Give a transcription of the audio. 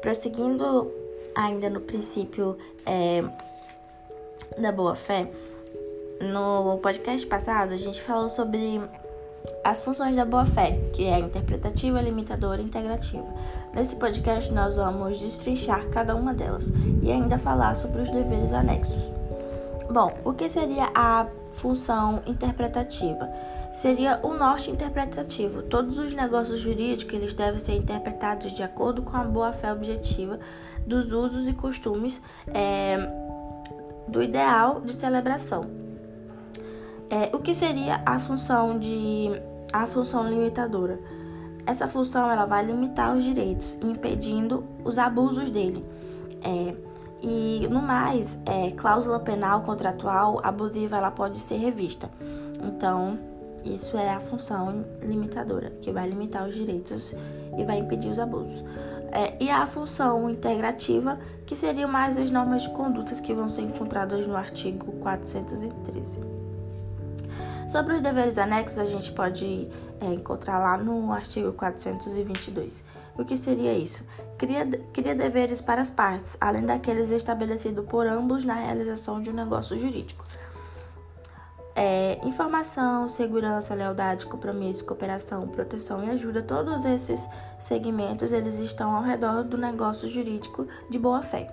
prosseguindo ainda no princípio é, da boa-fé, no podcast passado a gente falou sobre as funções da boa-fé, que é interpretativa, limitadora e integrativa. Nesse podcast, nós vamos destrinchar cada uma delas e ainda falar sobre os deveres anexos. Bom, o que seria a função interpretativa? Seria o norte interpretativo. Todos os negócios jurídicos eles devem ser interpretados de acordo com a boa-fé objetiva dos usos e costumes é, do ideal de celebração. É, o que seria a função de a função limitadora? Essa função ela vai limitar os direitos, impedindo os abusos dele. É, e no mais, é, cláusula penal contratual abusiva ela pode ser revista. Então, isso é a função limitadora, que vai limitar os direitos e vai impedir os abusos. É, e a função integrativa, que seriam mais as normas de condutas que vão ser encontradas no artigo 413. Sobre os deveres anexos, a gente pode é, encontrar lá no artigo 422. O que seria isso? Cria, cria deveres para as partes, além daqueles estabelecidos por ambos na realização de um negócio jurídico. É, informação, segurança, lealdade, compromisso, cooperação, proteção e ajuda, todos esses segmentos eles estão ao redor do negócio jurídico de boa fé.